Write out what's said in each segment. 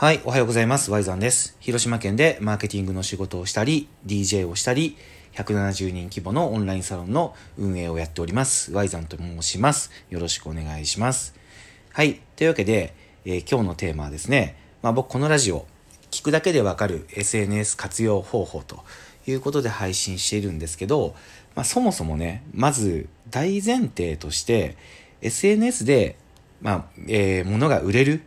はい、おはようございます。ワイザンです。広島県でマーケティングの仕事をしたり、DJ をしたり、170人規模のオンラインサロンの運営をやっております。ワイザンと申します。よろしくお願いします。はい、というわけで、えー、今日のテーマはですね、まあ、僕このラジオ、聞くだけでわかる SNS 活用方法ということで配信しているんですけど、まあ、そもそもね、まず大前提として、SNS で、まあ、えー、物が売れる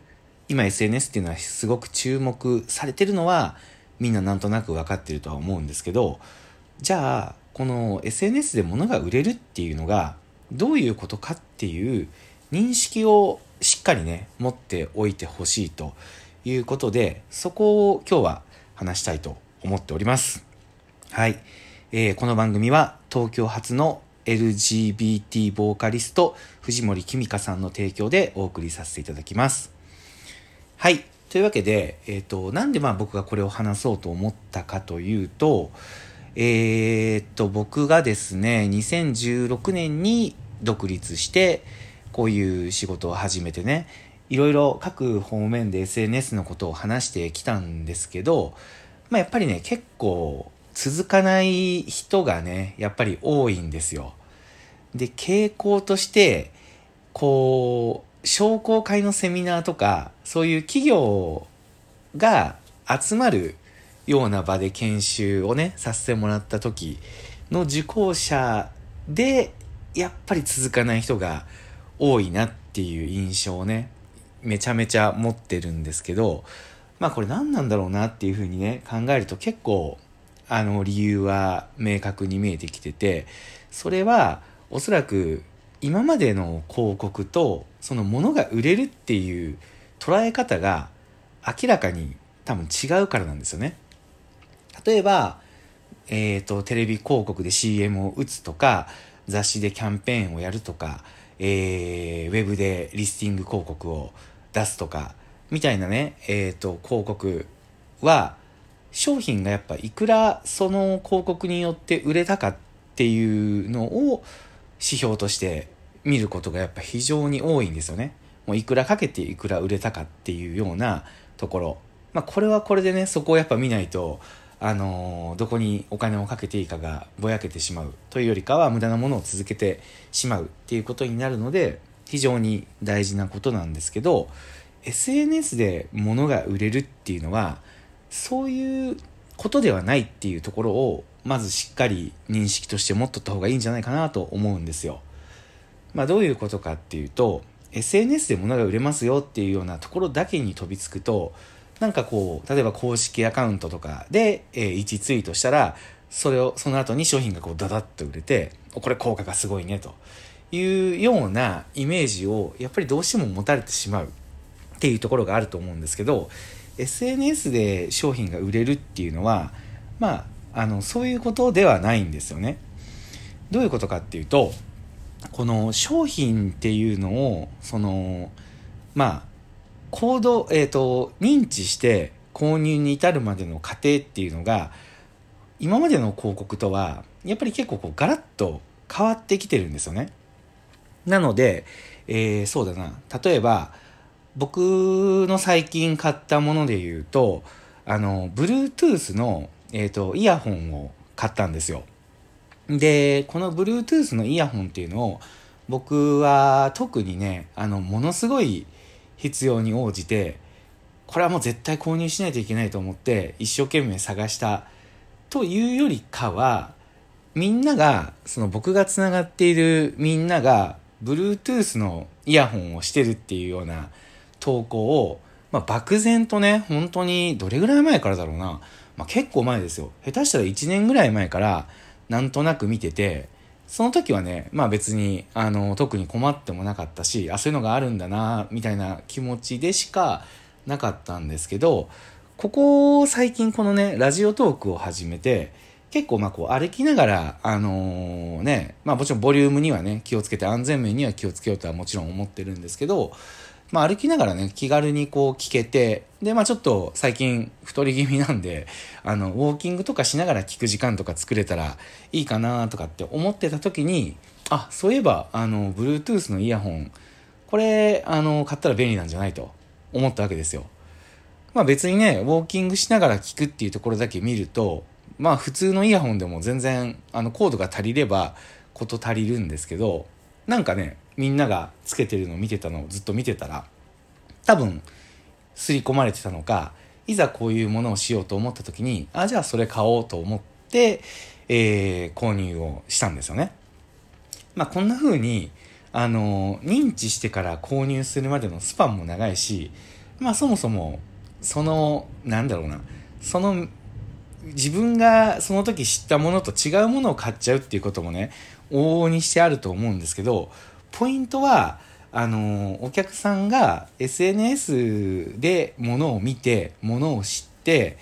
今 SNS っていうのはすごく注目されてるのはみんななんとなく分かってるとは思うんですけどじゃあこの SNS で物が売れるっていうのがどういうことかっていう認識をしっかりね持っておいてほしいということでそこを今日は話したいと思っております。はい、えー、この番組は東京発の LGBT ボーカリスト藤森きみかさんの提供でお送りさせていただきます。はい。というわけで、えっ、ー、と、なんでまあ僕がこれを話そうと思ったかというと、えっ、ー、と、僕がですね、2016年に独立して、こういう仕事を始めてね、いろいろ各方面で SNS のことを話してきたんですけど、まあやっぱりね、結構続かない人がね、やっぱり多いんですよ。で、傾向として、こう、商工会のセミナーとか、そういう企業が集まるような場で研修をね、させてもらった時の受講者で、やっぱり続かない人が多いなっていう印象をね、めちゃめちゃ持ってるんですけど、まあこれ何なんだろうなっていうふうにね、考えると結構、あの理由は明確に見えてきてて、それはおそらく今までの広告とその物が売れるっていう捉え方が明らかに多分違うからなんですよね。例えば、えっ、ー、と、テレビ広告で CM を打つとか、雑誌でキャンペーンをやるとか、えー、ウェブでリスティング広告を出すとか、みたいなね、えっ、ー、と、広告は、商品がやっぱいくらその広告によって売れたかっていうのを指標として見ることがやっぱ非常に多いんですよね。もういくらかけていくら売れたかっていうようなところ。まあこれはこれでね、そこをやっぱ見ないと、あのー、どこにお金をかけていいかがぼやけてしまうというよりかは無駄なものを続けてしまうっていうことになるので、非常に大事なことなんですけど、SNS で物が売れるっていうのは、そういうことではないっていうところを、まずしっかり認識として持っとった方がいいんじゃないかなと思うんですよ。まあ、どういうことかっていうと SNS で物が売れますよっていうようなところだけに飛びつくとなんかこう例えば公式アカウントとかで、えー、1ツイートしたらそれをその後に商品がこうダダッと売れてこれ効果がすごいねというようなイメージをやっぱりどうしても持たれてしまうっていうところがあると思うんですけど SNS で商品が売れるっていうのはまああのそういうことではないんですよね。どういうことかっていうとこの商品っていうのを、その、まあ、行動、えっ、ー、と、認知して購入に至るまでの過程っていうのが、今までの広告とは、やっぱり結構こうガラッと変わってきてるんですよね。なので、えー、そうだな。例えば、僕の最近買ったもので言うと、あの、Bluetooth の、えっ、ー、と、イヤホンを買ったんですよ。で、この Bluetooth のイヤホンっていうのを僕は特にね、あの、ものすごい必要に応じて、これはもう絶対購入しないといけないと思って一生懸命探したというよりかは、みんなが、その僕が繋がっているみんなが Bluetooth のイヤホンをしてるっていうような投稿を、まあ、漠然とね、本当にどれぐらい前からだろうな。まあ、結構前ですよ。下手したら1年ぐらい前から、なんとなく見てて、その時はね、まあ別に、あの、特に困ってもなかったし、あ、そういうのがあるんだな、みたいな気持ちでしかなかったんですけど、ここ最近このね、ラジオトークを始めて、結構まあこう歩きながら、あのー、ね、まあもちろんボリュームにはね、気をつけて安全面には気をつけようとはもちろん思ってるんですけど、まあ歩きながらね、気軽にこう聞けて、で、まあちょっと最近太り気味なんで、あの、ウォーキングとかしながら聞く時間とか作れたらいいかなとかって思ってた時に、あ、そういえば、あの、Bluetooth のイヤホン、これ、あの、買ったら便利なんじゃないと思ったわけですよ。まあ別にね、ウォーキングしながら聞くっていうところだけ見ると、まあ普通のイヤホンでも全然、あの、コードが足りれば、こと足りるんですけど、なんかね、みんながつけてるのを見てたのをずっと見てたら、多分、刷り込まれてたのか、いざこういうものをしようと思った時に、あ、じゃあそれ買おうと思って、えー、購入をしたんですよね。まあこんな風に、あの、認知してから購入するまでのスパンも長いし、まあそもそも、その、なんだろうな、その、自分がその時知ったものと違うものを買っちゃうっていうこともね、往々にしてあると思うんですけど、ポイントは、あの、お客さんが SNS で物を見て、物を知って、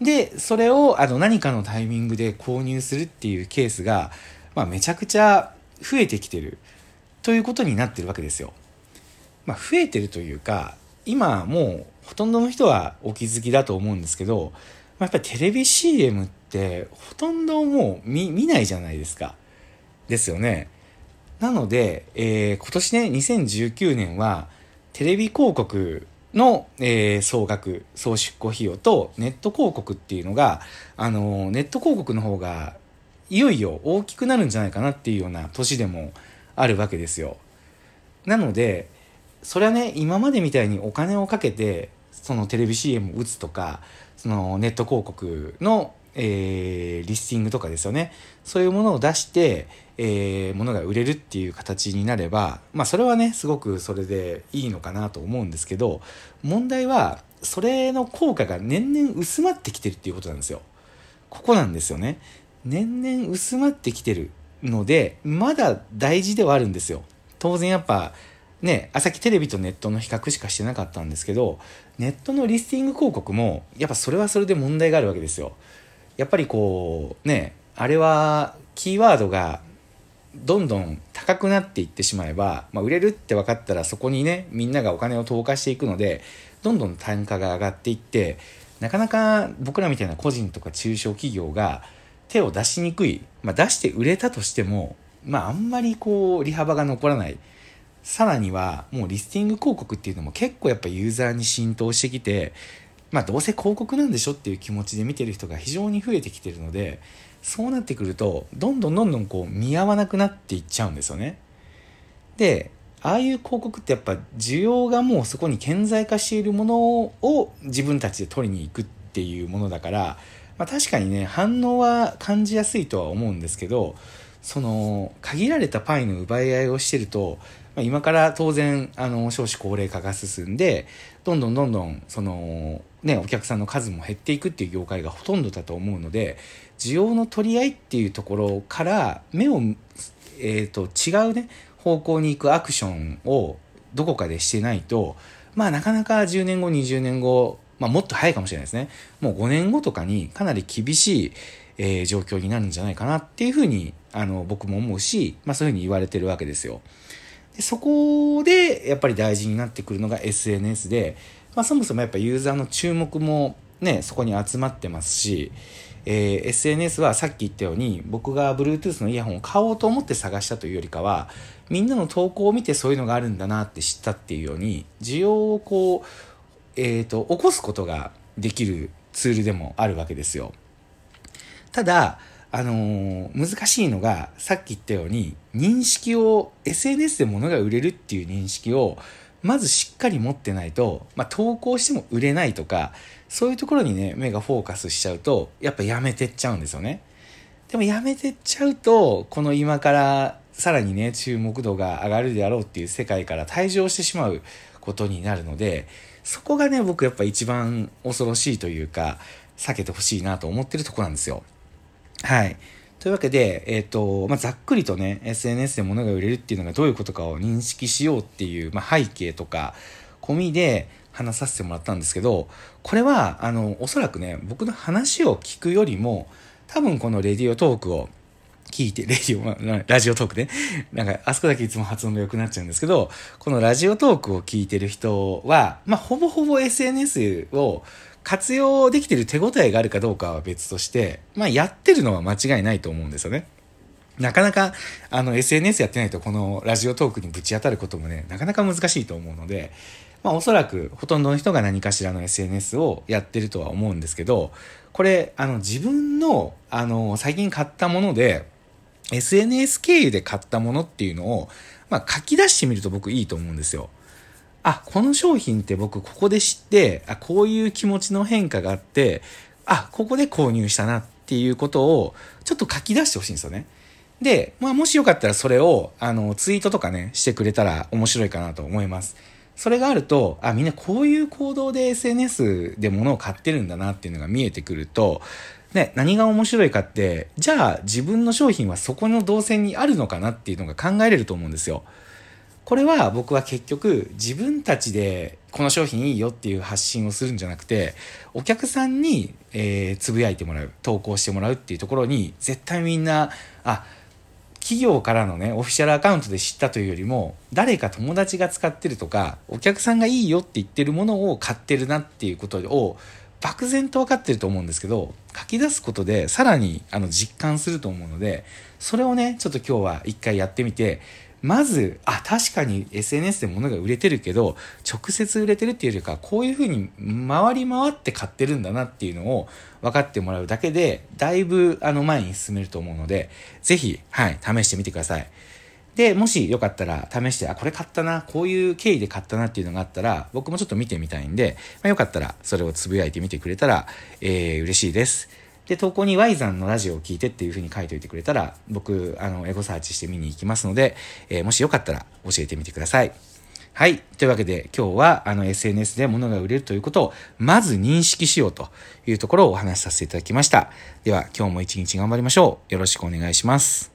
で、それをあの何かのタイミングで購入するっていうケースが、まあ、めちゃくちゃ増えてきてる。ということになってるわけですよ。まあ、増えてるというか、今もうほとんどの人はお気づきだと思うんですけど、まあ、やっぱりテレビ CM ってほとんどもう見見ないじゃないですか。ですよね。なので、えー、今年ね、2019年はテレビ広告の、えー、総額、総出向費用とネット広告っていうのが、あの、ネット広告の方がいよいよ大きくなるんじゃないかなっていうような年でもあるわけですよ。なので、それはね、今までみたいにお金をかけて、そのテレビ CM を打つとか、そのネット広告の、えー、リスティングとかですよね。そういうものを出して、えー、ものが売れるっていう形になれば、まあそれはね、すごくそれでいいのかなと思うんですけど、問題は、それの効果が年々薄まってきてるっていうことなんですよ。ここなんですよね。年々薄まってきてるので、まだ大事ではあるんですよ。当然やっぱ、ね、朝日テレビとネットの比較しかしてなかったんですけど、ネットのリスティング広告も、やっぱそれはそれで問題があるわけですよ。やっぱりこう、ね、あれは、キーワードが、どんどん高くなっていってしまえば、まあ、売れるって分かったらそこにね、みんながお金を投下していくので、どんどん単価が上がっていって、なかなか僕らみたいな個人とか中小企業が、手を出しにくい、まあ、出して売れたとしても、まあ、あんまりこう、利幅が残らない。さらには、もうリスティング広告っていうのも結構やっぱユーザーに浸透してきて、まあ、どうせ広告なんでしょっていう気持ちで見てる人が非常に増えてきてるので、そうなってくると、どんどんどんどんこう、見合わなくなっていっちゃうんですよね。で、ああいう広告ってやっぱ需要がもうそこに顕在化しているものを自分たちで取りに行くっていうものだから、まあ、確かにね、反応は感じやすいとは思うんですけど、その、限られたパイの奪い合いをしてると、ま、今から当然、あの、少子高齢化が進んで、どんどんどんどん、その、ね、お客さんの数も減っていくっていう業界がほとんどだと思うので、需要の取り合いっていうところから、目を、えっ、ー、と、違うね、方向に行くアクションをどこかでしてないと、まあなかなか10年後、20年後、まあ、もっと早いかもしれないですね。もう5年後とかにかなり厳しい、えー、状況になるんじゃないかなっていうふうに、あの、僕も思うし、まあそういうふうに言われてるわけですよ。でそこで、やっぱり大事になってくるのが SNS で、まあそもそもやっぱユーザーの注目もね、そこに集まってますし、えー、SNS はさっき言ったように僕が Bluetooth のイヤホンを買おうと思って探したというよりかはみんなの投稿を見てそういうのがあるんだなって知ったっていうように需要をこうえっ、ー、と、起こすことができるツールでもあるわけですよ。ただ、あのー、難しいのが、さっき言ったように、認識を、SNS で物が売れるっていう認識を、まずしっかり持ってないと、まあ、投稿しても売れないとか、そういうところにね、目がフォーカスしちゃうと、やっぱやめてっちゃうんですよね。でもやめてっちゃうと、この今からさらにね、注目度が上がるであろうっていう世界から退場してしまうことになるので、そこがね、僕やっぱ一番恐ろしいというか、避けてほしいなと思ってるとこなんですよ。はい。というわけで、えっ、ー、と、まあ、ざっくりとね、SNS で物が売れるっていうのがどういうことかを認識しようっていう、まあ、背景とか、込みで話させてもらったんですけど、これは、あの、おそらくね、僕の話を聞くよりも、多分このレディオトークを聞いて、レディオ、ラジオトークね。なんか、あそこだけいつも発音が良くなっちゃうんですけど、このラジオトークを聞いてる人は、まあ、ほぼほぼ SNS を活用できてる手応えがあるかどうかは別として、まあ、やってるのは間違いないと思うんですよね。なかなか、あの、SNS やってないと、このラジオトークにぶち当たることもね、なかなか難しいと思うので、まあおそらくほとんどの人が何かしらの SNS をやってるとは思うんですけど、これ、あの自分の、あの、最近買ったもので、SNS 経由で買ったものっていうのを、まあ書き出してみると僕いいと思うんですよ。あ、この商品って僕ここで知って、あ、こういう気持ちの変化があって、あ、ここで購入したなっていうことをちょっと書き出してほしいんですよね。で、まあもしよかったらそれを、あの、ツイートとかね、してくれたら面白いかなと思います。それがあると、あ、みんなこういう行動で SNS で物を買ってるんだなっていうのが見えてくると、ね、何が面白いかって、じゃあ自分の商品はそこの動線にあるのかなっていうのが考えれると思うんですよ。これは僕は結局自分たちでこの商品いいよっていう発信をするんじゃなくてお客さんに、え、つぶやいてもらう投稿してもらうっていうところに絶対みんなあ企業からのねオフィシャルアカウントで知ったというよりも誰か友達が使ってるとかお客さんがいいよって言ってるものを買ってるなっていうことを漠然と分かってると思うんですけど書き出すことでさらにあの実感すると思うのでそれをねちょっと今日は一回やってみてまず、あ、確かに SNS で物が売れてるけど、直接売れてるっていうよりか、こういうふうに回り回って買ってるんだなっていうのを分かってもらうだけで、だいぶあの前に進めると思うので、ぜひ、はい、試してみてください。で、もしよかったら試して、あ、これ買ったな、こういう経緯で買ったなっていうのがあったら、僕もちょっと見てみたいんで、まあ、よかったらそれをつぶやいてみてくれたら、えー、嬉しいです。で、投稿に Y さんのラジオを聞いてっていう風に書いておいてくれたら、僕、あの、エゴサーチして見に行きますので、えー、もしよかったら教えてみてください。はい。というわけで、今日は、あの、SNS で物が売れるということを、まず認識しようというところをお話しさせていただきました。では、今日も一日頑張りましょう。よろしくお願いします。